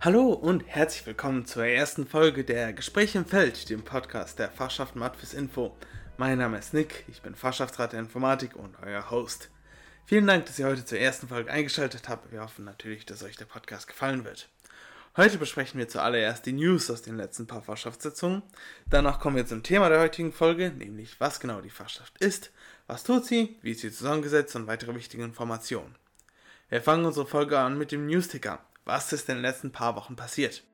Hallo und herzlich willkommen zur ersten Folge der Gespräche im Feld, dem Podcast der Fachschaft Matfis Info. Mein Name ist Nick, ich bin Fachschaftsrat der Informatik und euer Host. Vielen Dank, dass ihr heute zur ersten Folge eingeschaltet habt. Wir hoffen natürlich, dass euch der Podcast gefallen wird. Heute besprechen wir zuallererst die News aus den letzten paar Fachschaftssitzungen. Danach kommen wir zum Thema der heutigen Folge, nämlich was genau die Fachschaft ist, was tut sie, wie ist sie zusammengesetzt und weitere wichtige Informationen. Wir fangen unsere Folge an mit dem Newsticker. Was ist in den letzten paar Wochen passiert?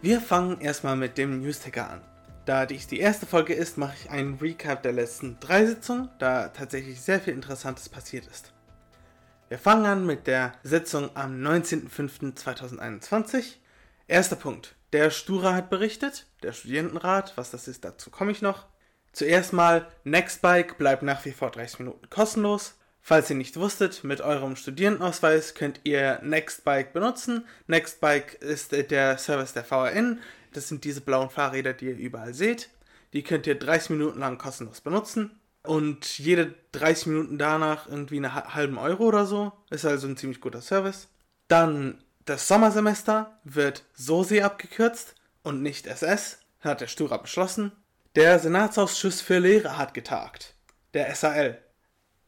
Wir fangen erstmal mit dem Newsticker an. Da dies die erste Folge ist, mache ich einen Recap der letzten drei Sitzungen, da tatsächlich sehr viel Interessantes passiert ist. Wir fangen an mit der Sitzung am 19.05.2021. Erster Punkt. Der Stura hat berichtet, der Studierendenrat, was das ist, dazu komme ich noch. Zuerst mal, Nextbike bleibt nach wie vor 30 Minuten kostenlos. Falls ihr nicht wusstet, mit eurem Studierendenausweis könnt ihr Nextbike benutzen. Nextbike ist der Service der VRN. Das sind diese blauen Fahrräder, die ihr überall seht. Die könnt ihr 30 Minuten lang kostenlos benutzen. Und jede 30 Minuten danach irgendwie eine halben Euro oder so. Ist also ein ziemlich guter Service. Dann das Sommersemester wird SOSI abgekürzt und nicht SS. Hat der Stura beschlossen. Der Senatsausschuss für Lehre hat getagt. Der SAL.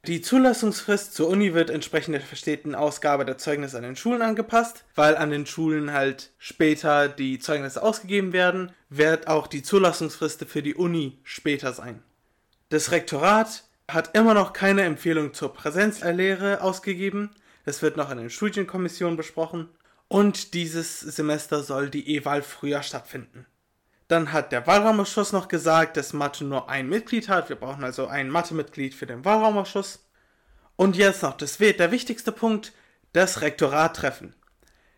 Die Zulassungsfrist zur Uni wird entsprechend der verstehten Ausgabe der Zeugnisse an den Schulen angepasst, weil an den Schulen halt später die Zeugnisse ausgegeben werden, wird auch die Zulassungsfrist für die Uni später sein. Das Rektorat hat immer noch keine Empfehlung zur Präsenzlehre ausgegeben. Das wird noch in den Studienkommissionen besprochen. Und dieses Semester soll die E-Wahl früher stattfinden. Dann hat der Wahlraumausschuss noch gesagt, dass Mathe nur ein Mitglied hat. Wir brauchen also ein Mathe-Mitglied für den Wahlraumausschuss. Und jetzt noch das, der wichtigste Punkt, das Rektorat treffen.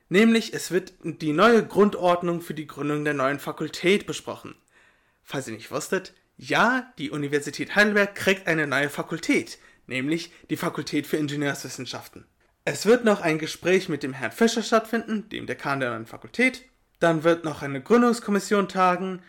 Nämlich, es wird die neue Grundordnung für die Gründung der neuen Fakultät besprochen. Falls ihr nicht wusstet, ja, die Universität Heidelberg kriegt eine neue Fakultät, nämlich die Fakultät für Ingenieurswissenschaften. Es wird noch ein Gespräch mit dem Herrn Fischer stattfinden, dem Dekan der neuen Fakultät, dann wird noch eine Gründungskommission tagen.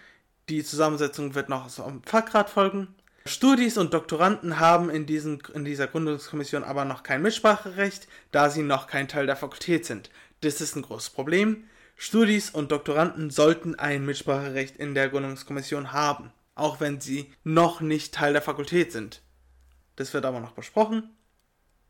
Die Zusammensetzung wird noch so am Fachrat folgen. Studis und Doktoranden haben in, diesen, in dieser Gründungskommission aber noch kein Mitspracherecht, da sie noch kein Teil der Fakultät sind. Das ist ein großes Problem. Studis und Doktoranden sollten ein Mitspracherecht in der Gründungskommission haben, auch wenn sie noch nicht Teil der Fakultät sind. Das wird aber noch besprochen.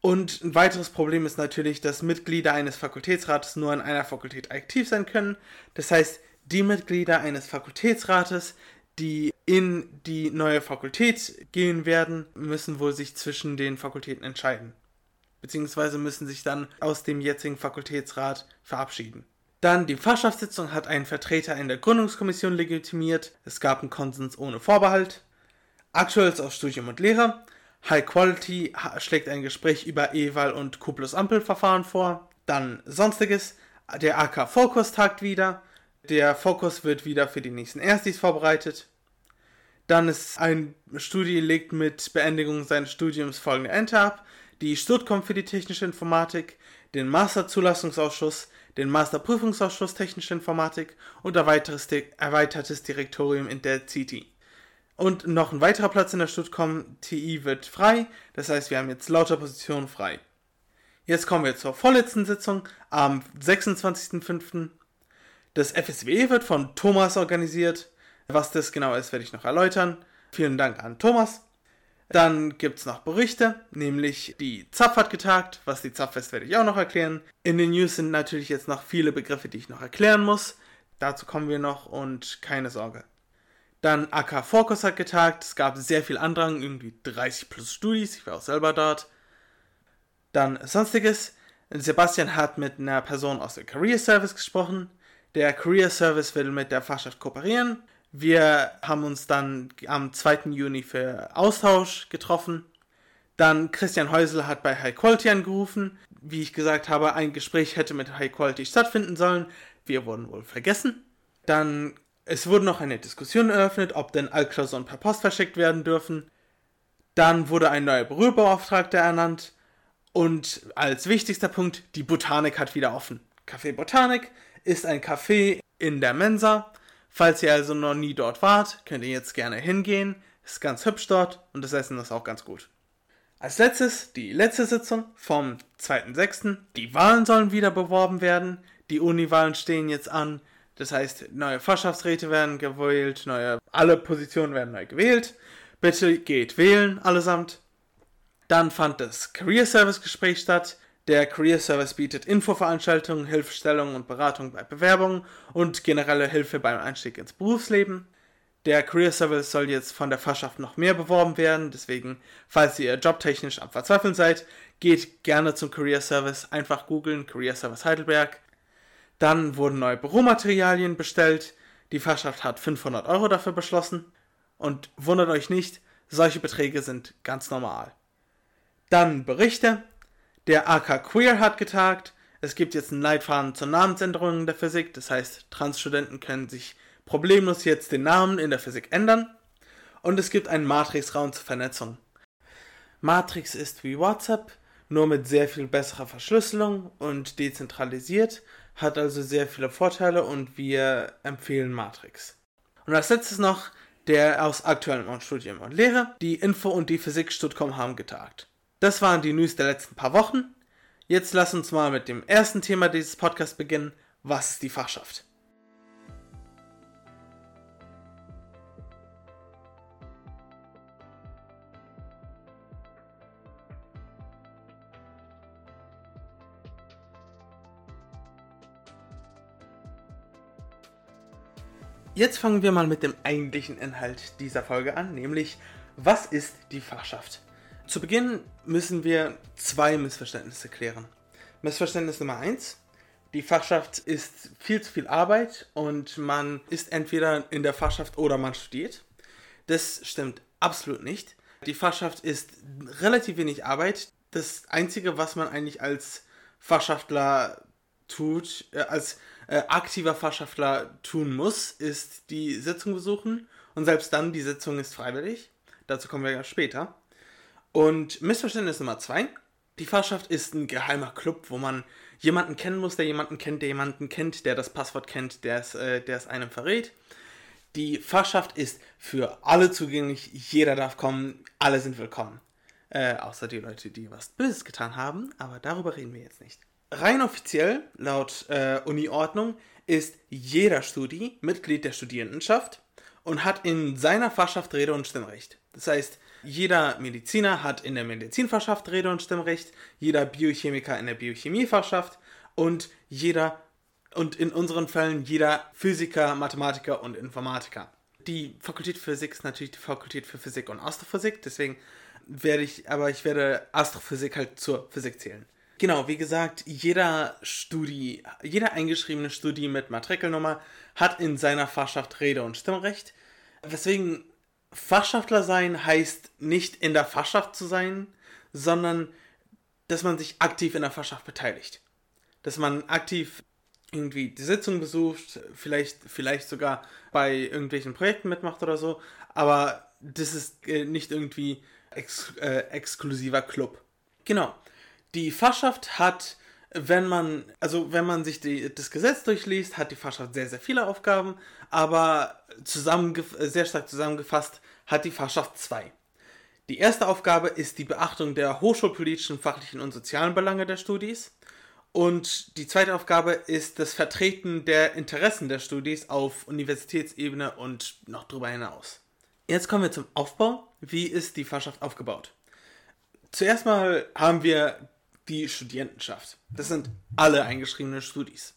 Und ein weiteres Problem ist natürlich, dass Mitglieder eines Fakultätsrates nur in einer Fakultät aktiv sein können. Das heißt, die Mitglieder eines Fakultätsrates, die in die neue Fakultät gehen werden, müssen wohl sich zwischen den Fakultäten entscheiden. Beziehungsweise müssen sich dann aus dem jetzigen Fakultätsrat verabschieden. Dann die Fachschaftssitzung hat einen Vertreter in der Gründungskommission legitimiert. Es gab einen Konsens ohne Vorbehalt. Aktuelles aus Studium und Lehre. High Quality schlägt ein Gespräch über E-Wahl und Q plus Ampelverfahren vor. Dann Sonstiges. Der AK Fokus tagt wieder. Der Fokus wird wieder für die nächsten Erstis vorbereitet. Dann ist ein Studie legt mit Beendigung seines Studiums folgende Ente ab. Die Stuttcom für die technische Informatik, den Masterzulassungsausschuss, den Masterprüfungsausschuss technische Informatik und erweitertes Direktorium in der CT. Und noch ein weiterer Platz in der Stuttcom TI wird frei. Das heißt, wir haben jetzt lauter Positionen frei. Jetzt kommen wir zur vorletzten Sitzung am 26.05. Das FSW wird von Thomas organisiert. Was das genau ist, werde ich noch erläutern. Vielen Dank an Thomas. Dann gibt es noch Berichte, nämlich die ZAP hat getagt. Was die ZAP ist, werde ich auch noch erklären. In den News sind natürlich jetzt noch viele Begriffe, die ich noch erklären muss. Dazu kommen wir noch und keine Sorge. Dann AK Focus hat getagt. Es gab sehr viel Andrang, irgendwie 30 plus Studis. Ich war auch selber dort. Dann Sonstiges. Sebastian hat mit einer Person aus der Career Service gesprochen. Der Career Service will mit der Fachschaft kooperieren. Wir haben uns dann am 2. Juni für Austausch getroffen. Dann Christian Häusel hat bei High Quality angerufen. Wie ich gesagt habe, ein Gespräch hätte mit High Quality stattfinden sollen. Wir wurden wohl vergessen. Dann es wurde noch eine Diskussion eröffnet, ob denn Altklausuren per Post verschickt werden dürfen. Dann wurde ein neuer Berührbeauftragter ernannt. Und als wichtigster Punkt, die Botanik hat wieder offen. Café Botanik ist ein Café in der Mensa. Falls ihr also noch nie dort wart, könnt ihr jetzt gerne hingehen. Ist ganz hübsch dort und das Essen ist auch ganz gut. Als letztes die letzte Sitzung vom 2.6. Die Wahlen sollen wieder beworben werden. Die Uni-Wahlen stehen jetzt an. Das heißt, neue Fachschaftsräte werden gewählt, neue, alle Positionen werden neu gewählt. Bitte geht wählen, allesamt. Dann fand das Career Service Gespräch statt. Der Career Service bietet Infoveranstaltungen, Hilfestellungen und Beratung bei Bewerbungen und generelle Hilfe beim Einstieg ins Berufsleben. Der Career Service soll jetzt von der Fachschaft noch mehr beworben werden, deswegen, falls ihr jobtechnisch am Verzweifeln seid, geht gerne zum Career Service, einfach googeln Career Service Heidelberg. Dann wurden neue Büromaterialien bestellt, die Fachschaft hat 500 Euro dafür beschlossen und wundert euch nicht, solche Beträge sind ganz normal. Dann Berichte, der AK Queer hat getagt. Es gibt jetzt einen Leitfaden zur Namensänderung der Physik. Das heißt, Transstudenten können sich problemlos jetzt den Namen in der Physik ändern. Und es gibt einen Matrix-Raum zur Vernetzung. Matrix ist wie WhatsApp, nur mit sehr viel besserer Verschlüsselung und dezentralisiert, hat also sehr viele Vorteile und wir empfehlen Matrix. Und als letztes noch der aus aktuellem Studium und Lehre. Die Info und die Physik Stuttgart haben getagt. Das waren die News der letzten paar Wochen. Jetzt lass uns mal mit dem ersten Thema dieses Podcasts beginnen. Was ist die Fachschaft? Jetzt fangen wir mal mit dem eigentlichen Inhalt dieser Folge an, nämlich was ist die Fachschaft? Zu Beginn müssen wir zwei Missverständnisse klären. Missverständnis Nummer eins: Die Fachschaft ist viel zu viel Arbeit und man ist entweder in der Fachschaft oder man studiert. Das stimmt absolut nicht. Die Fachschaft ist relativ wenig Arbeit. Das Einzige, was man eigentlich als Fachschaftler tut, äh, als äh, aktiver Fachschaftler tun muss, ist die Sitzung besuchen. Und selbst dann, die Sitzung ist freiwillig. Dazu kommen wir ja später. Und Missverständnis Nummer zwei. Die Fachschaft ist ein geheimer Club, wo man jemanden kennen muss, der jemanden kennt, der jemanden kennt, der das Passwort kennt, der es, äh, einem verrät. Die Fachschaft ist für alle zugänglich, jeder darf kommen, alle sind willkommen. Äh, außer die Leute, die was Böses getan haben, aber darüber reden wir jetzt nicht. Rein offiziell, laut äh, Uni-Ordnung, ist jeder Studi Mitglied der Studierendenschaft und hat in seiner Fachschaft Rede und Stimmrecht. Das heißt, jeder Mediziner hat in der Medizinfachschaft Rede und Stimmrecht, jeder Biochemiker in der Biochemiefachschaft und jeder und in unseren Fällen jeder Physiker, Mathematiker und Informatiker. Die Fakultät für Physik ist natürlich die Fakultät für Physik und Astrophysik, deswegen werde ich, aber ich werde Astrophysik halt zur Physik zählen. Genau, wie gesagt, jeder Studi, jeder eingeschriebene Studi mit Matrikelnummer hat in seiner Fachschaft Rede und Stimmrecht. Weswegen Fachschaftler sein heißt nicht in der Fachschaft zu sein, sondern dass man sich aktiv in der Fachschaft beteiligt. Dass man aktiv irgendwie die Sitzung besucht, vielleicht, vielleicht sogar bei irgendwelchen Projekten mitmacht oder so, aber das ist äh, nicht irgendwie ex äh, exklusiver Club. Genau. Die Fachschaft hat, wenn man, also wenn man sich die, das Gesetz durchliest, hat die Fachschaft sehr, sehr viele Aufgaben, aber sehr stark zusammengefasst hat die Fachschaft zwei. Die erste Aufgabe ist die Beachtung der hochschulpolitischen, fachlichen und sozialen Belange der Studis. Und die zweite Aufgabe ist das Vertreten der Interessen der Studis auf Universitätsebene und noch darüber hinaus. Jetzt kommen wir zum Aufbau. Wie ist die Fachschaft aufgebaut? Zuerst mal haben wir die Studierendenschaft. Das sind alle eingeschriebenen Studis.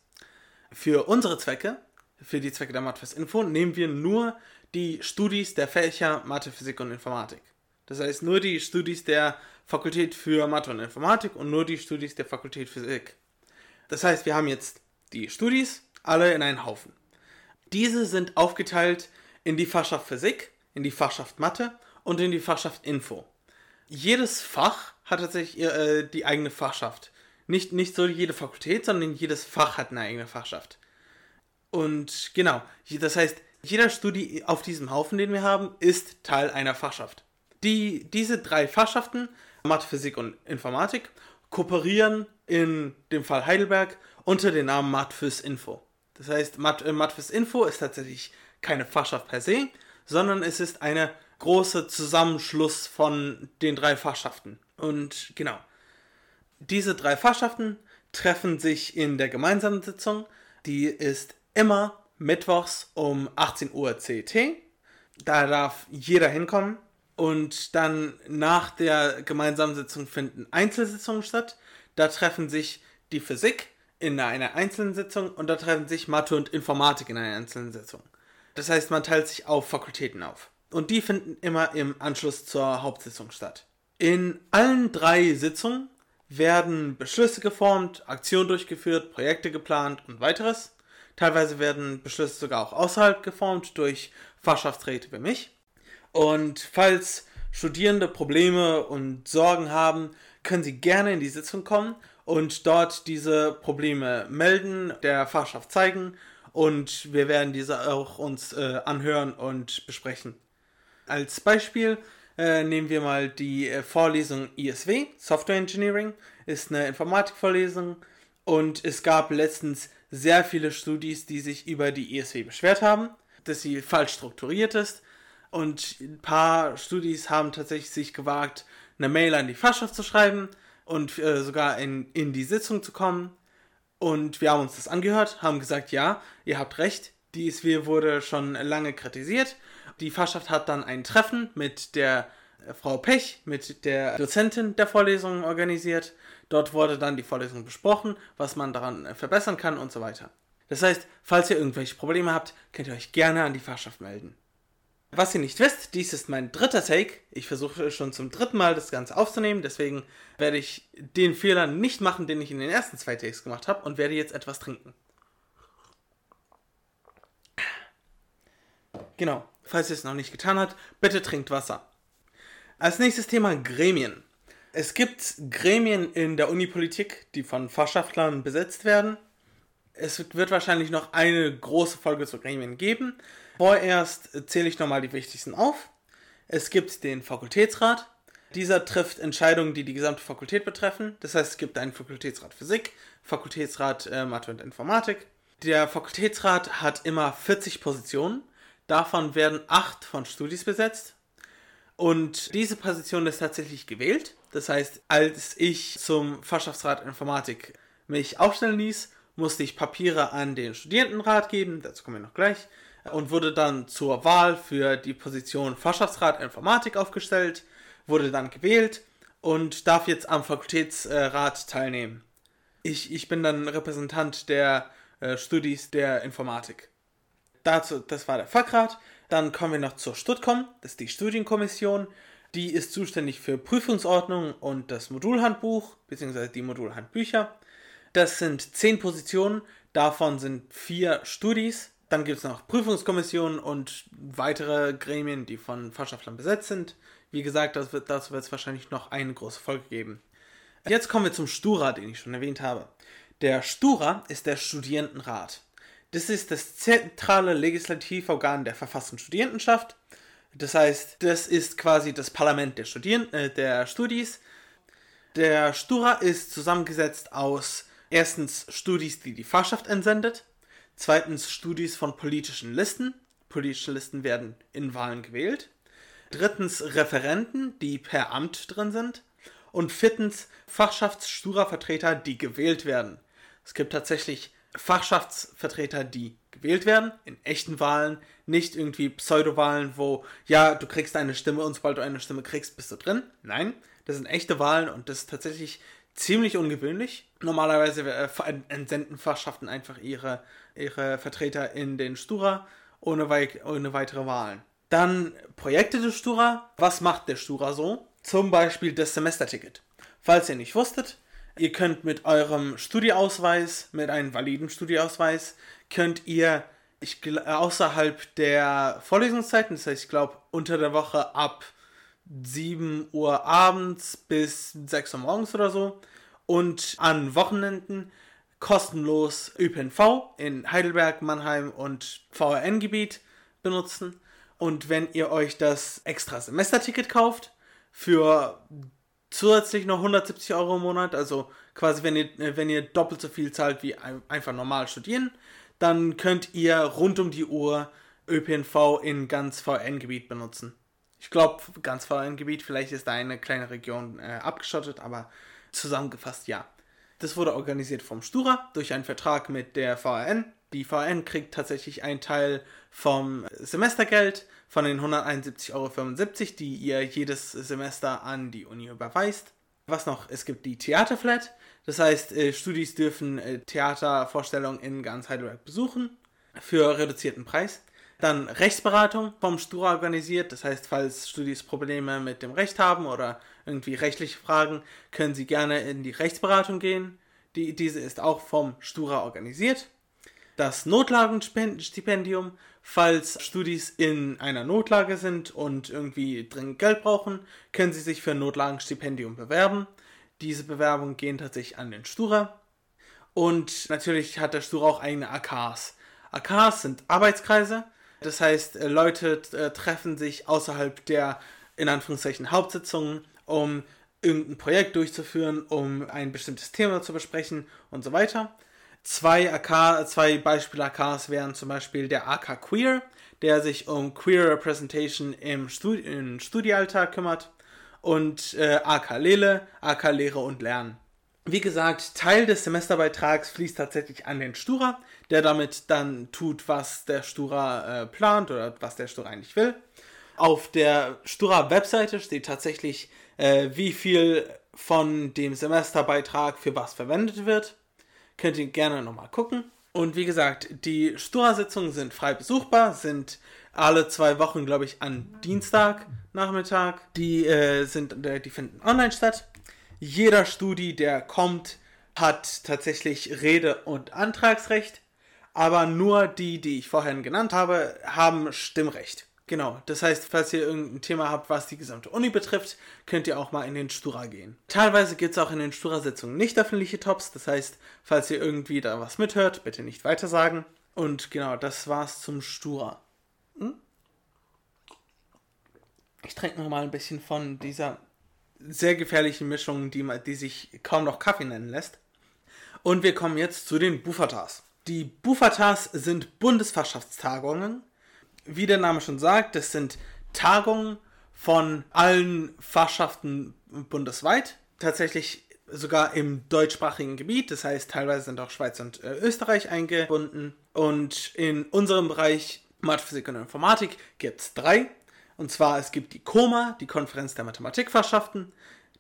Für unsere Zwecke für die Zwecke der Mathfest Info nehmen wir nur die Studis der Fächer Mathe, Physik und Informatik. Das heißt nur die Studis der Fakultät für Mathe und Informatik und nur die Studis der Fakultät Physik. Das heißt, wir haben jetzt die Studis alle in einen Haufen. Diese sind aufgeteilt in die Fachschaft Physik, in die Fachschaft Mathe und in die Fachschaft Info. Jedes Fach hat tatsächlich äh, die eigene Fachschaft. Nicht, nicht so jede Fakultät, sondern jedes Fach hat eine eigene Fachschaft. Und genau, das heißt, jeder Studi auf diesem Haufen, den wir haben, ist Teil einer Fachschaft. Die, diese drei Fachschaften, Mathe, Physik und Informatik, kooperieren in dem Fall Heidelberg, unter dem Namen Matfis Info. Das heißt, Mat äh, Matfis Info ist tatsächlich keine Fachschaft per se, sondern es ist eine große Zusammenschluss von den drei Fachschaften. Und genau, diese drei Fachschaften treffen sich in der gemeinsamen Sitzung. Die ist immer mittwochs um 18 Uhr CT. Da darf jeder hinkommen. Und dann nach der gemeinsamen Sitzung finden Einzelsitzungen statt. Da treffen sich die Physik in einer einzelnen Sitzung und da treffen sich Mathe und Informatik in einer einzelnen Sitzung. Das heißt, man teilt sich auf Fakultäten auf. Und die finden immer im Anschluss zur Hauptsitzung statt. In allen drei Sitzungen werden Beschlüsse geformt, Aktionen durchgeführt, Projekte geplant und weiteres. Teilweise werden Beschlüsse sogar auch außerhalb geformt durch Fachschaftsräte wie mich. Und falls Studierende Probleme und Sorgen haben, können sie gerne in die Sitzung kommen und dort diese Probleme melden, der Fachschaft zeigen und wir werden diese auch uns äh, anhören und besprechen. Als Beispiel äh, nehmen wir mal die äh, Vorlesung ISW, Software Engineering, ist eine Informatikvorlesung und es gab letztens sehr viele Studis, die sich über die ISW beschwert haben, dass sie falsch strukturiert ist und ein paar Studis haben tatsächlich sich gewagt, eine Mail an die Fachschaft zu schreiben und äh, sogar in, in die Sitzung zu kommen. Und wir haben uns das angehört, haben gesagt, ja, ihr habt recht, die ISW wurde schon lange kritisiert. Die Fachschaft hat dann ein Treffen mit der äh, Frau Pech, mit der Dozentin der Vorlesung organisiert. Dort wurde dann die Vorlesung besprochen, was man daran äh, verbessern kann und so weiter. Das heißt, falls ihr irgendwelche Probleme habt, könnt ihr euch gerne an die Fachschaft melden. Was ihr nicht wisst, dies ist mein dritter Take. Ich versuche schon zum dritten Mal das Ganze aufzunehmen, deswegen werde ich den Fehler nicht machen, den ich in den ersten zwei Takes gemacht habe und werde jetzt etwas trinken. Genau, falls ihr es noch nicht getan habt, bitte trinkt Wasser. Als nächstes Thema Gremien. Es gibt Gremien in der Unipolitik, die von Fachschaftlern besetzt werden. Es wird wahrscheinlich noch eine große Folge zu Gremien geben. Vorerst zähle ich nochmal die wichtigsten auf. Es gibt den Fakultätsrat. Dieser trifft Entscheidungen, die die gesamte Fakultät betreffen. Das heißt, es gibt einen Fakultätsrat Physik, Fakultätsrat äh, Mathe und Informatik. Der Fakultätsrat hat immer 40 Positionen. Davon werden 8 von Studis besetzt. Und diese Position ist tatsächlich gewählt. Das heißt, als ich zum Fachschaftsrat Informatik mich aufstellen ließ, musste ich Papiere an den Studierendenrat geben. Dazu kommen wir noch gleich und wurde dann zur Wahl für die Position Fachschaftsrat Informatik aufgestellt, wurde dann gewählt und darf jetzt am Fakultätsrat teilnehmen. Ich, ich bin dann Repräsentant der äh, Studis der Informatik. Dazu, das war der Fachrat. Dann kommen wir noch zur Studcom, das ist die Studienkommission. Die ist zuständig für Prüfungsordnung und das Modulhandbuch, beziehungsweise die Modulhandbücher. Das sind zehn Positionen, davon sind vier Studis dann gibt es noch Prüfungskommissionen und weitere Gremien, die von Fachschaftlern besetzt sind. Wie gesagt, das wird, dazu wird es wahrscheinlich noch eine große Folge geben. Jetzt kommen wir zum Stura, den ich schon erwähnt habe. Der Stura ist der Studierendenrat. Das ist das zentrale Legislativorgan der verfassten Studierendenschaft. Das heißt, das ist quasi das Parlament der, Studien äh, der Studis. Der Stura ist zusammengesetzt aus erstens Studis, die die Fachschaft entsendet, Zweitens Studis von politischen Listen. Politische Listen werden in Wahlen gewählt. Drittens Referenten, die per Amt drin sind. Und viertens Fachschaftssturavertreter, die gewählt werden. Es gibt tatsächlich Fachschaftsvertreter, die gewählt werden, in echten Wahlen, nicht irgendwie Pseudowahlen, wo, ja, du kriegst eine Stimme und sobald du eine Stimme kriegst, bist du drin. Nein, das sind echte Wahlen und das ist tatsächlich ziemlich ungewöhnlich. Normalerweise äh, entsenden Fachschaften einfach ihre, ihre Vertreter in den Stura ohne, wei ohne weitere Wahlen. Dann Projekte des Stura. Was macht der Stura so? Zum Beispiel das Semesterticket. Falls ihr nicht wusstet, ihr könnt mit eurem Studieausweis, mit einem validen Studieausweis, könnt ihr ich, außerhalb der Vorlesungszeiten, das heißt, ich glaube, unter der Woche ab 7 Uhr abends bis 6 Uhr morgens oder so. Und an Wochenenden kostenlos ÖPNV in Heidelberg, Mannheim und VRN-Gebiet benutzen. Und wenn ihr euch das extra Semesterticket kauft, für zusätzlich noch 170 Euro im Monat, also quasi wenn ihr, wenn ihr doppelt so viel zahlt wie einfach normal studieren, dann könnt ihr rund um die Uhr ÖPNV in ganz VN-Gebiet benutzen. Ich glaube, ganz VN-Gebiet, vielleicht ist da eine kleine Region äh, abgeschottet, aber zusammengefasst ja. Das wurde organisiert vom Stura durch einen Vertrag mit der VRN. Die VRN kriegt tatsächlich einen Teil vom Semestergeld von den 171,75 Euro, die ihr jedes Semester an die Uni überweist. Was noch? Es gibt die Theaterflat. Das heißt, äh, Studis dürfen äh, Theatervorstellungen in ganz Heidelberg besuchen für reduzierten Preis. Dann Rechtsberatung vom Stura organisiert. Das heißt, falls Studis Probleme mit dem Recht haben oder irgendwie rechtliche Fragen, können sie gerne in die Rechtsberatung gehen. Die, diese ist auch vom Stura organisiert. Das Notlagenstipendium, falls Studis in einer Notlage sind und irgendwie dringend Geld brauchen, können sie sich für ein Notlagenstipendium bewerben. Diese Bewerbungen gehen tatsächlich an den Stura. Und natürlich hat der Stura auch eigene AKs. AKs sind Arbeitskreise. Das heißt, äh, Leute äh, treffen sich außerhalb der, in Anführungszeichen, Hauptsitzungen, um irgendein Projekt durchzuführen, um ein bestimmtes Thema zu besprechen und so weiter. Zwei, AK, zwei Beispiel-AKs wären zum Beispiel der AK Queer, der sich um Queer Representation im, Studi im Studiealltag kümmert, und äh, AK Lele, AK Lehre und Lernen. Wie gesagt, Teil des Semesterbeitrags fließt tatsächlich an den Stura, der damit dann tut, was der Stura äh, plant oder was der Stura eigentlich will. Auf der Stura-Webseite steht tatsächlich, äh, wie viel von dem Semesterbeitrag für was verwendet wird. Könnt ihr gerne nochmal gucken. Und wie gesagt, die Stura-Sitzungen sind frei besuchbar, sind alle zwei Wochen, glaube ich, an Dienstag Nachmittag. Die äh, sind, äh, die finden online statt jeder Studi, der kommt, hat tatsächlich Rede- und Antragsrecht, aber nur die, die ich vorhin genannt habe, haben Stimmrecht. Genau, das heißt, falls ihr irgendein Thema habt, was die gesamte Uni betrifft, könnt ihr auch mal in den Stura gehen. Teilweise gibt es auch in den Stura-Sitzungen nicht öffentliche Tops, das heißt, falls ihr irgendwie da was mithört, bitte nicht weitersagen. Und genau, das war's zum Stura. Hm? Ich trinke noch mal ein bisschen von dieser sehr gefährliche Mischung, die, die sich kaum noch Kaffee nennen lässt. Und wir kommen jetzt zu den Bufatas. Die Bufatas sind Bundesfachschaftstagungen. Wie der Name schon sagt, das sind Tagungen von allen Fachschaften bundesweit. Tatsächlich sogar im deutschsprachigen Gebiet. Das heißt, teilweise sind auch Schweiz und äh, Österreich eingebunden. Und in unserem Bereich Mathe, Physik und Informatik gibt es drei. Und zwar, es gibt die KOMA, die Konferenz der Mathematikfachschaften,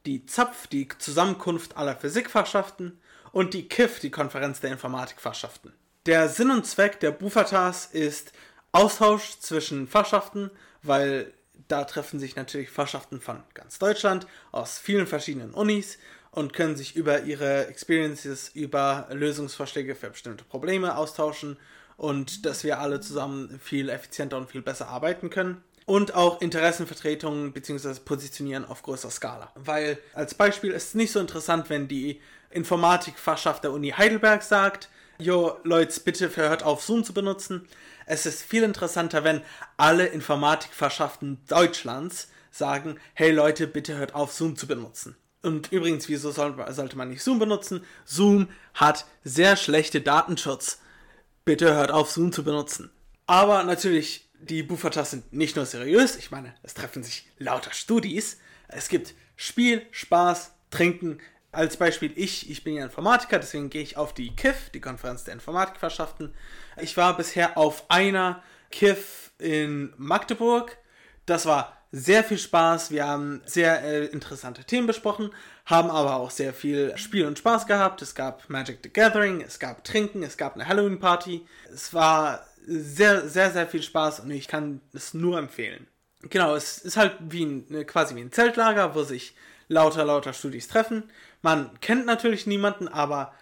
die ZAPF, die Zusammenkunft aller Physikfachschaften und die KIF, die Konferenz der Informatikfachschaften. Der Sinn und Zweck der Bufatas ist Austausch zwischen Fachschaften, weil da treffen sich natürlich Fachschaften von ganz Deutschland aus vielen verschiedenen Unis und können sich über ihre Experiences, über Lösungsvorschläge für bestimmte Probleme austauschen und dass wir alle zusammen viel effizienter und viel besser arbeiten können und auch Interessenvertretungen bzw. Positionieren auf größerer Skala. Weil als Beispiel ist es nicht so interessant, wenn die Informatikfachschaft der Uni Heidelberg sagt, Jo, Leute, bitte hört auf Zoom zu benutzen. Es ist viel interessanter, wenn alle Informatikfachschaften Deutschlands sagen, hey Leute, bitte hört auf Zoom zu benutzen. Und übrigens, wieso soll, sollte man nicht Zoom benutzen? Zoom hat sehr schlechte Datenschutz. Bitte hört auf Zoom zu benutzen. Aber natürlich die Buffertas sind nicht nur seriös, ich meine, es treffen sich lauter Studis. Es gibt Spiel, Spaß, Trinken. Als Beispiel ich, ich bin ja Informatiker, deswegen gehe ich auf die KIF, die Konferenz der Informatikverschaften. Ich war bisher auf einer KIF in Magdeburg. Das war sehr viel Spaß. Wir haben sehr äh, interessante Themen besprochen, haben aber auch sehr viel Spiel und Spaß gehabt. Es gab Magic the Gathering, es gab Trinken, es gab eine Halloween-Party. Es war sehr, sehr, sehr viel Spaß und ich kann es nur empfehlen. Genau, es ist halt wie ein, ne, quasi wie ein Zeltlager, wo sich lauter, lauter Studis treffen. Man kennt natürlich niemanden, aber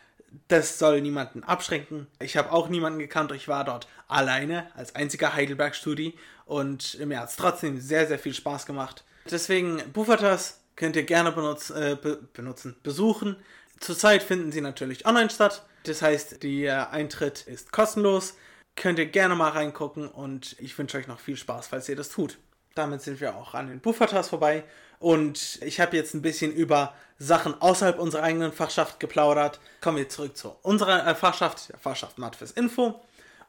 das soll niemanden abschränken. Ich habe auch niemanden gekannt. Ich war dort alleine als einziger Heidelberg-Studi und mir hat es trotzdem sehr, sehr viel Spaß gemacht. Deswegen Buffertas könnt ihr gerne benutz, äh, be benutzen, besuchen. Zurzeit finden sie natürlich online statt. Das heißt, der Eintritt ist kostenlos könnt ihr gerne mal reingucken und ich wünsche euch noch viel Spaß, falls ihr das tut. damit sind wir auch an den Buchvertrags vorbei. Und ich habe jetzt ein bisschen über Sachen außerhalb unserer eigenen Fachschaft geplaudert. Kommen wir zurück zu unserer äh, Fachschaft, der Fachschaft Matfis Info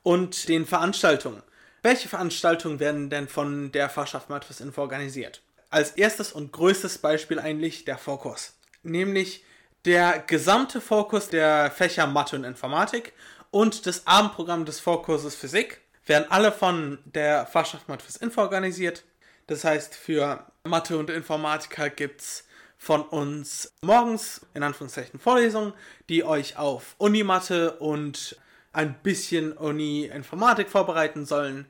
und den Veranstaltungen. Welche Veranstaltungen werden denn von der Fachschaft Matfis Info organisiert? Als erstes und größtes Beispiel eigentlich der Fokus. Nämlich der gesamte Fokus der Fächer Mathe und Informatik und das Abendprogramm des Vorkurses Physik werden alle von der Fachschaft Matfis Info organisiert. Das heißt, für Mathe und Informatiker gibt es von uns morgens in Anführungszeichen Vorlesungen, die euch auf Unimathe und ein bisschen Uni-Informatik vorbereiten sollen.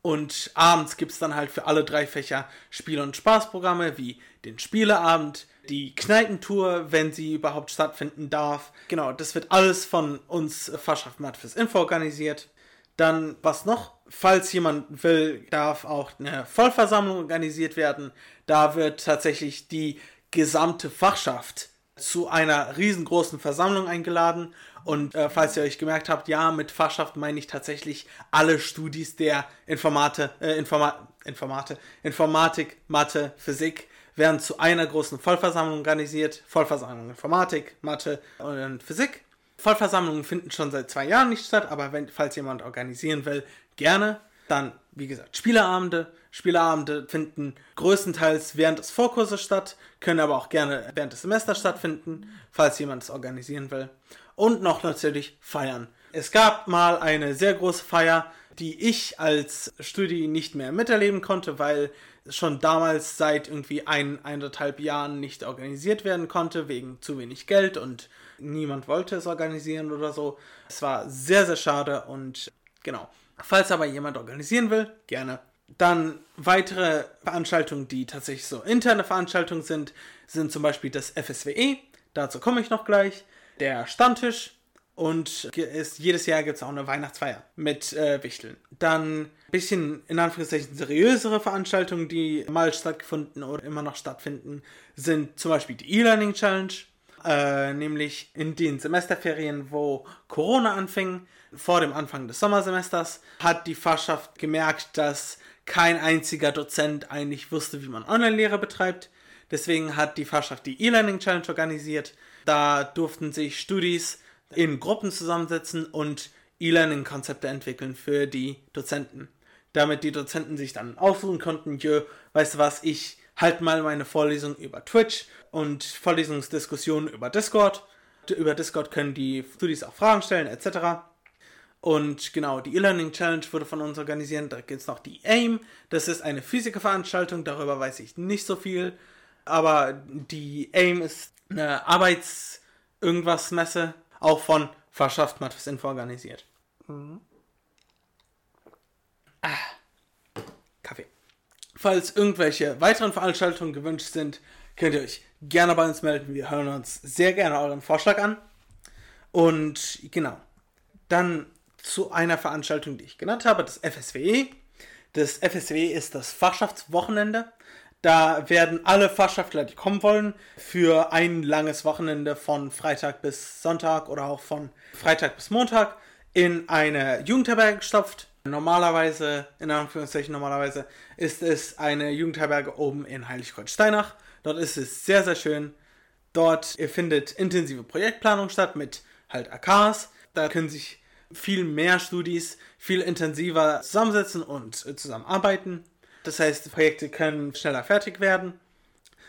Und abends gibt es dann halt für alle drei Fächer Spiel- und Spaßprogramme wie den Spieleabend, die Kneipentour, wenn sie überhaupt stattfinden darf. Genau, das wird alles von uns Fachschaft Mathe fürs Info organisiert. Dann, was noch? Falls jemand will, darf auch eine Vollversammlung organisiert werden. Da wird tatsächlich die gesamte Fachschaft zu einer riesengroßen Versammlung eingeladen. Und äh, falls ihr euch gemerkt habt, ja, mit Fachschaft meine ich tatsächlich alle Studis der Informate, äh, Informa Informate, Informatik, Mathe, Physik werden zu einer großen Vollversammlung organisiert. Vollversammlung Informatik, Mathe und Physik. Vollversammlungen finden schon seit zwei Jahren nicht statt, aber wenn, falls jemand organisieren will, gerne. Dann, wie gesagt, Spieleabende. Spieleabende finden größtenteils während des Vorkurses statt, können aber auch gerne während des Semesters stattfinden, falls jemand es organisieren will. Und noch natürlich Feiern. Es gab mal eine sehr große Feier, die ich als Studi nicht mehr miterleben konnte, weil schon damals seit irgendwie ein, eineinhalb Jahren nicht organisiert werden konnte, wegen zu wenig Geld und niemand wollte es organisieren oder so. Es war sehr, sehr schade und genau. Falls aber jemand organisieren will, gerne. Dann weitere Veranstaltungen, die tatsächlich so interne Veranstaltungen sind, sind zum Beispiel das FSWE. Dazu komme ich noch gleich. Der Stammtisch, und ist, jedes Jahr gibt es auch eine Weihnachtsfeier mit äh, Wichteln. Dann ein bisschen in Anführungszeichen seriösere Veranstaltungen, die mal stattgefunden oder immer noch stattfinden, sind zum Beispiel die E-Learning Challenge. Äh, nämlich in den Semesterferien, wo Corona anfing, vor dem Anfang des Sommersemesters, hat die Fachschaft gemerkt, dass kein einziger Dozent eigentlich wusste, wie man Online-Lehre betreibt. Deswegen hat die Fachschaft die E-Learning Challenge organisiert. Da durften sich Studis in Gruppen zusammensetzen und E-Learning-Konzepte entwickeln für die Dozenten. Damit die Dozenten sich dann aussuchen konnten, jö, weißt du was, ich halte mal meine Vorlesung über Twitch und Vorlesungsdiskussionen über Discord. Über Discord können die Studis auch Fragen stellen, etc. Und genau, die E-Learning Challenge wurde von uns organisiert. Da gibt es noch die AIM. Das ist eine Physikerveranstaltung, darüber weiß ich nicht so viel. Aber die AIM ist eine Arbeits-Irgendwas-Messe, auch von Fachschaft Mathis Info organisiert. Mhm. Ah, Kaffee. Falls irgendwelche weiteren Veranstaltungen gewünscht sind, könnt ihr euch gerne bei uns melden. Wir hören uns sehr gerne euren Vorschlag an. Und genau, dann zu einer Veranstaltung, die ich genannt habe, das FSWE. Das FSWE ist das Fachschaftswochenende. Da werden alle Fachschaftler, die kommen wollen, für ein langes Wochenende von Freitag bis Sonntag oder auch von Freitag bis Montag in eine Jugendherberge gestopft. Normalerweise, in Anführungszeichen normalerweise, ist es eine Jugendherberge oben in Heiligkreuz-Steinach. Dort ist es sehr, sehr schön. Dort findet intensive Projektplanung statt mit halt AKs. Da können sich viel mehr Studis viel intensiver zusammensetzen und zusammenarbeiten. Das heißt, Projekte können schneller fertig werden.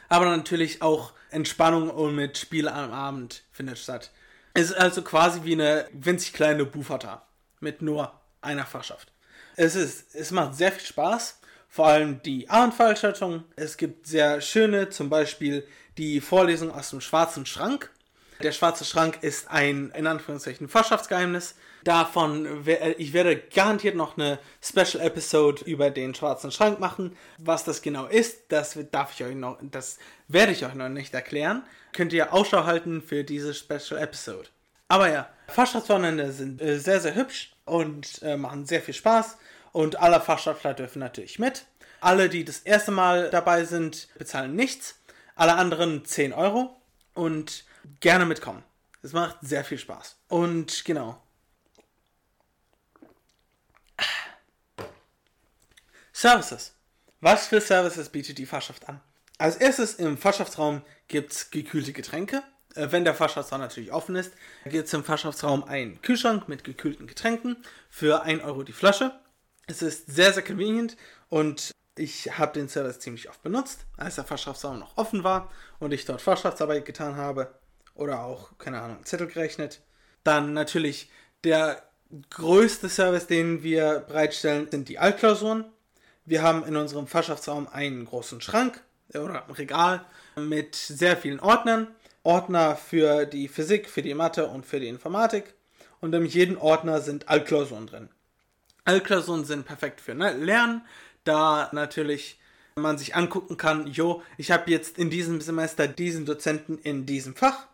Aber natürlich auch Entspannung und mit Spiel am Abend findet statt. Es ist also quasi wie eine winzig kleine Bufata mit nur einer Fachschaft. Es, ist, es macht sehr viel Spaß, vor allem die Abendveranstaltungen. Es gibt sehr schöne, zum Beispiel die Vorlesung aus dem Schwarzen Schrank. Der Schwarze Schrank ist ein, in Anführungszeichen, Fachschaftsgeheimnis. Davon, ich werde garantiert noch eine Special Episode über den Schwarzen Schrank machen. Was das genau ist, das darf ich euch noch, das werde ich euch noch nicht erklären. Könnt ihr Ausschau halten für diese Special Episode. Aber ja, Fachschaftswochenende sind äh, sehr, sehr hübsch und äh, machen sehr viel Spaß. Und alle Fachschaftler dürfen natürlich mit. Alle, die das erste Mal dabei sind, bezahlen nichts. Alle anderen 10 Euro. Und gerne mitkommen. Es macht sehr viel Spaß. Und genau. Services. Was für Services bietet die Fachschaft an? Als erstes im Fachschaftsraum gibt es gekühlte Getränke. Äh, wenn der Fachschaftsraum natürlich offen ist, gibt es im Fachschaftsraum einen Kühlschrank mit gekühlten Getränken für 1 Euro die Flasche. Es ist sehr, sehr convenient und ich habe den Service ziemlich oft benutzt, als der Fachschaftsraum noch offen war und ich dort Fachschaftsarbeit getan habe oder auch, keine Ahnung, Zettel gerechnet. Dann natürlich der größte Service, den wir bereitstellen, sind die Altklausuren. Wir haben in unserem Fachschaftsraum einen großen Schrank oder Regal mit sehr vielen Ordnern. Ordner für die Physik, für die Mathe und für die Informatik. Und in jedem Ordner sind Altklausuren drin. Altklausuren sind perfekt für ne, Lernen, da natürlich man sich angucken kann, jo, ich habe jetzt in diesem Semester diesen Dozenten in diesem Fach.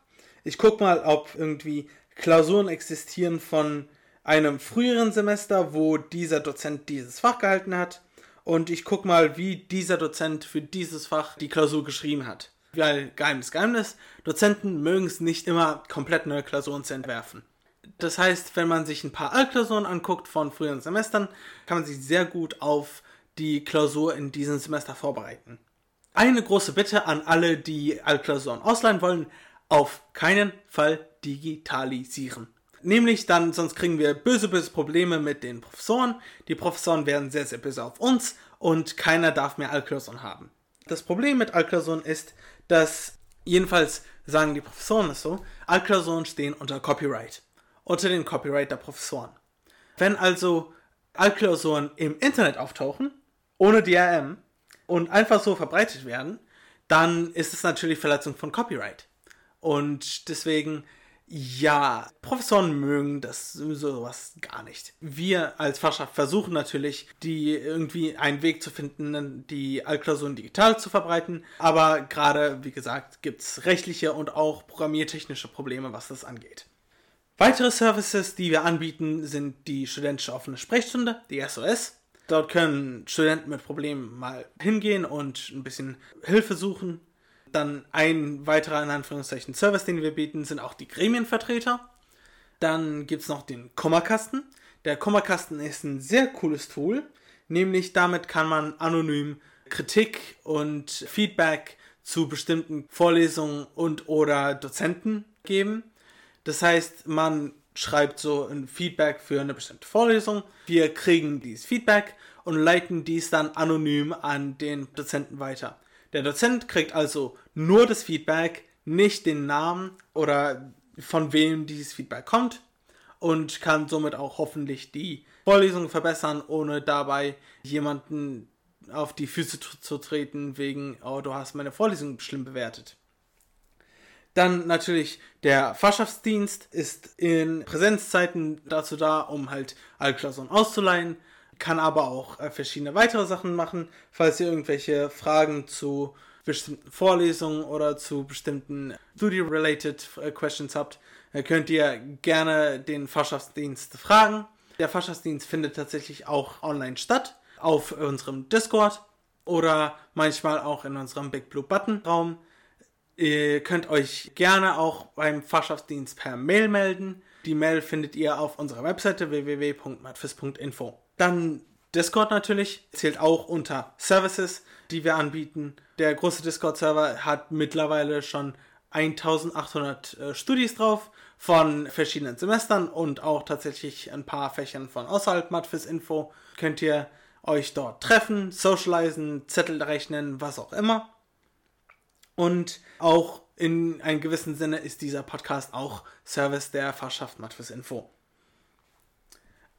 Ich gucke mal, ob irgendwie Klausuren existieren von einem früheren Semester, wo dieser Dozent dieses Fach gehalten hat. Und ich gucke mal, wie dieser Dozent für dieses Fach die Klausur geschrieben hat. Weil, Geheimnis, Geheimnis, Dozenten mögen es nicht immer, komplett neue Klausuren zu entwerfen. Das heißt, wenn man sich ein paar Altklausuren anguckt von früheren Semestern, kann man sich sehr gut auf die Klausur in diesem Semester vorbereiten. Eine große Bitte an alle, die Altklausuren ausleihen wollen, auf keinen Fall digitalisieren. Nämlich dann, sonst kriegen wir böse, böse Probleme mit den Professoren. Die Professoren werden sehr, sehr böse auf uns und keiner darf mehr Altklausuren haben. Das Problem mit Altklausuren ist, dass, jedenfalls sagen die Professoren es so, Altklausuren stehen unter Copyright. Unter den Copyright der Professoren. Wenn also Altklausuren im Internet auftauchen, ohne DRM, und einfach so verbreitet werden, dann ist es natürlich Verletzung von Copyright. Und deswegen ja, Professoren mögen das sowas gar nicht. Wir als Fachschaft versuchen natürlich, die irgendwie einen Weg zu finden, die Altklausuren digital zu verbreiten. Aber gerade, wie gesagt, gibt es rechtliche und auch programmiertechnische Probleme, was das angeht. Weitere Services, die wir anbieten, sind die studentische offene Sprechstunde, die SOS. Dort können Studenten mit Problemen mal hingehen und ein bisschen Hilfe suchen. Dann ein weiterer, in Anführungszeichen, Service, den wir bieten, sind auch die Gremienvertreter. Dann gibt es noch den Kummerkasten. Der Kummerkasten ist ein sehr cooles Tool, nämlich damit kann man anonym Kritik und Feedback zu bestimmten Vorlesungen und oder Dozenten geben. Das heißt, man schreibt so ein Feedback für eine bestimmte Vorlesung. Wir kriegen dieses Feedback und leiten dies dann anonym an den Dozenten weiter. Der Dozent kriegt also nur das Feedback, nicht den Namen oder von wem dieses Feedback kommt und kann somit auch hoffentlich die Vorlesung verbessern, ohne dabei jemanden auf die Füße zu treten wegen, oh, du hast meine Vorlesung schlimm bewertet. Dann natürlich der Fachschaftsdienst ist in Präsenzzeiten dazu da, um halt Altklausuren auszuleihen kann aber auch äh, verschiedene weitere Sachen machen. Falls ihr irgendwelche Fragen zu bestimmten Vorlesungen oder zu bestimmten Study-related äh, Questions habt, äh, könnt ihr gerne den Fachschaftsdienst fragen. Der Fachschaftsdienst findet tatsächlich auch online statt, auf unserem Discord oder manchmal auch in unserem Big Blue Button Raum. Ihr könnt euch gerne auch beim Fachschaftsdienst per Mail melden. Die Mail findet ihr auf unserer Webseite www.matfis.info. Dann Discord natürlich zählt auch unter Services, die wir anbieten. Der große Discord-Server hat mittlerweile schon 1800 äh, Studis drauf von verschiedenen Semestern und auch tatsächlich ein paar Fächern von außerhalb Matfis Info. Könnt ihr euch dort treffen, socialisen, Zettel rechnen, was auch immer. Und auch in einem gewissen Sinne ist dieser Podcast auch Service der Fachschaft Matfis Info.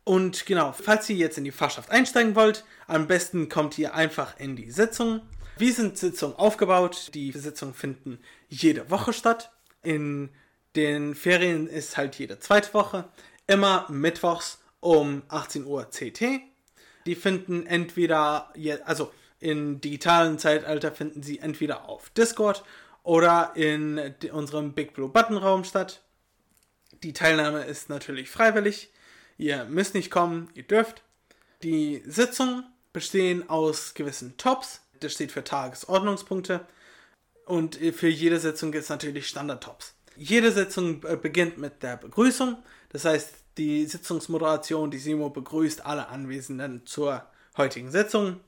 Und genau, falls ihr jetzt in die Fachschaft einsteigen wollt, am besten kommt ihr einfach in die Sitzung. Wie sind Sitzungen aufgebaut? Die Sitzungen finden jede Woche statt. In den Ferien ist halt jede zweite Woche. Immer mittwochs um 18 Uhr CT. Die finden entweder, also im digitalen Zeitalter finden sie entweder auf Discord oder in unserem Big Blue Button Raum statt. Die Teilnahme ist natürlich freiwillig. Ihr müsst nicht kommen, ihr dürft. Die Sitzungen bestehen aus gewissen Tops. Das steht für Tagesordnungspunkte. Und für jede Sitzung gibt es natürlich Standard-Tops. Jede Sitzung äh, beginnt mit der Begrüßung. Das heißt, die Sitzungsmoderation, die Simo begrüßt alle Anwesenden zur heutigen Sitzung.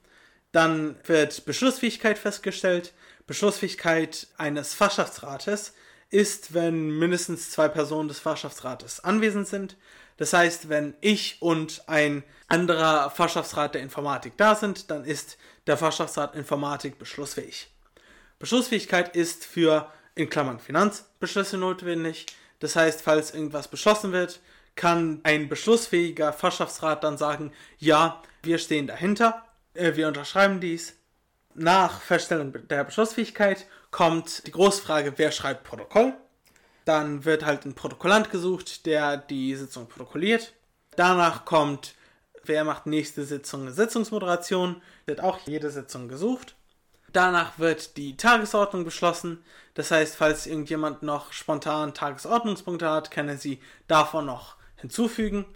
Dann wird Beschlussfähigkeit festgestellt. Beschlussfähigkeit eines Fachschaftsrates ist, wenn mindestens zwei Personen des Fachschaftsrates anwesend sind. Das heißt, wenn ich und ein anderer Fachschaftsrat der Informatik da sind, dann ist der Fachschaftsrat Informatik beschlussfähig. Beschlussfähigkeit ist für in Klammern Finanzbeschlüsse notwendig. Das heißt, falls irgendwas beschlossen wird, kann ein beschlussfähiger Fachschaftsrat dann sagen, ja, wir stehen dahinter, äh, wir unterschreiben dies. Nach Feststellung der Beschlussfähigkeit kommt die Großfrage, wer schreibt Protokoll. Dann wird halt ein Protokollant gesucht, der die Sitzung protokolliert. Danach kommt, wer macht nächste Sitzung eine Sitzungsmoderation. Wird auch jede Sitzung gesucht. Danach wird die Tagesordnung beschlossen. Das heißt, falls irgendjemand noch spontan Tagesordnungspunkte hat, kann er sie davon noch hinzufügen.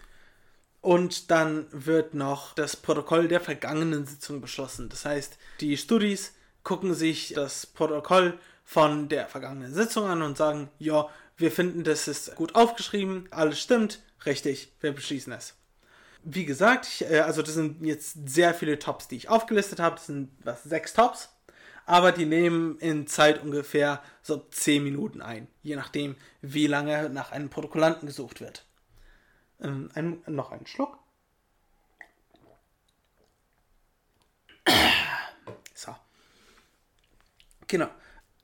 Und dann wird noch das Protokoll der vergangenen Sitzung beschlossen. Das heißt, die Studis gucken sich das Protokoll von der vergangenen Sitzung an und sagen, ja, wir finden, das ist gut aufgeschrieben, alles stimmt, richtig, wir beschließen es. Wie gesagt, ich, äh, also das sind jetzt sehr viele Tops, die ich aufgelistet habe. Das sind was, sechs Tops. Aber die nehmen in Zeit ungefähr so 10 Minuten ein, je nachdem, wie lange nach einem Protokollanten gesucht wird. Ähm, ein, noch einen Schluck. So. Genau.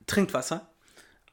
Trinkwasser.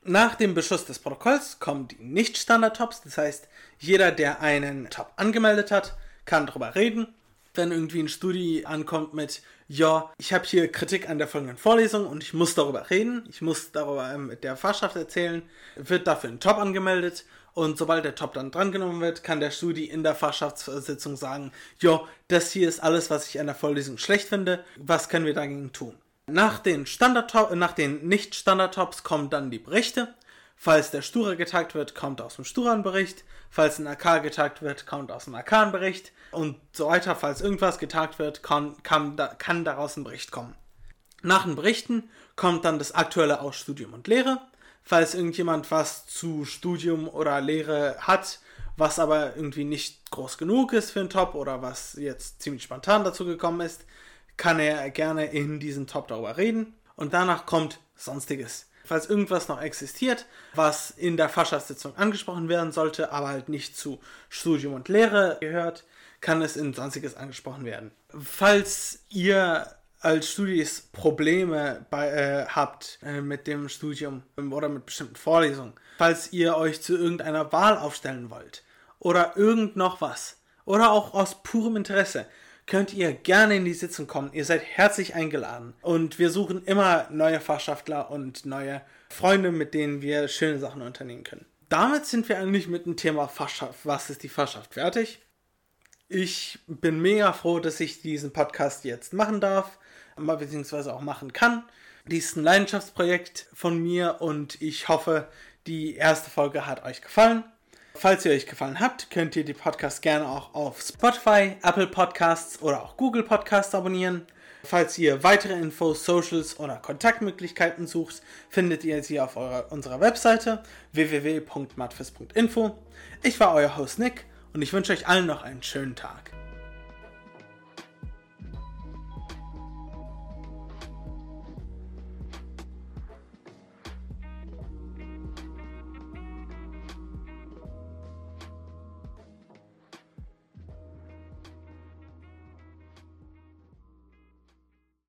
Nach dem Beschluss des Protokolls kommen die Nicht-Standard-Tops. Das heißt, jeder, der einen Top angemeldet hat, kann darüber reden. Wenn irgendwie ein Studi ankommt mit, ja, ich habe hier Kritik an der folgenden Vorlesung und ich muss darüber reden, ich muss darüber mit der Fachschaft erzählen, wird dafür ein Top angemeldet und sobald der Top dann drangenommen wird, kann der Studi in der Fachschaftssitzung sagen, ja, das hier ist alles, was ich an der Vorlesung schlecht finde, was können wir dagegen tun? Nach den, Standard nach den Nicht-Standard-Tops kommen dann die Berichte. Falls der Stura getagt wird, kommt aus dem Sturan-Bericht. Falls ein AK getagt wird, kommt aus dem AK-Bericht. Und so weiter. Falls irgendwas getagt wird, kann, kann, kann daraus ein Bericht kommen. Nach den Berichten kommt dann das Aktuelle aus Studium und Lehre. Falls irgendjemand was zu Studium oder Lehre hat, was aber irgendwie nicht groß genug ist für einen Top oder was jetzt ziemlich spontan dazu gekommen ist, kann er gerne in diesem Top darüber reden. Und danach kommt Sonstiges. Falls irgendwas noch existiert, was in der Fachschaftssitzung angesprochen werden sollte, aber halt nicht zu Studium und Lehre gehört, kann es in Sonstiges angesprochen werden. Falls ihr als Studis Probleme bei, äh, habt äh, mit dem Studium oder mit bestimmten Vorlesungen, falls ihr euch zu irgendeiner Wahl aufstellen wollt oder irgend noch was oder auch aus purem Interesse, könnt ihr gerne in die Sitzung kommen. Ihr seid herzlich eingeladen. Und wir suchen immer neue Fachschaftler und neue Freunde, mit denen wir schöne Sachen unternehmen können. Damit sind wir eigentlich mit dem Thema Fachschaft. Was ist die Fachschaft fertig? Ich bin mega froh, dass ich diesen Podcast jetzt machen darf, beziehungsweise auch machen kann. Dies ist ein Leidenschaftsprojekt von mir und ich hoffe, die erste Folge hat euch gefallen. Falls ihr euch gefallen habt, könnt ihr die Podcast gerne auch auf Spotify, Apple Podcasts oder auch Google Podcasts abonnieren. Falls ihr weitere Infos, Socials oder Kontaktmöglichkeiten sucht, findet ihr sie auf eurer, unserer Webseite www.matfis.info. Ich war euer Host Nick und ich wünsche euch allen noch einen schönen Tag.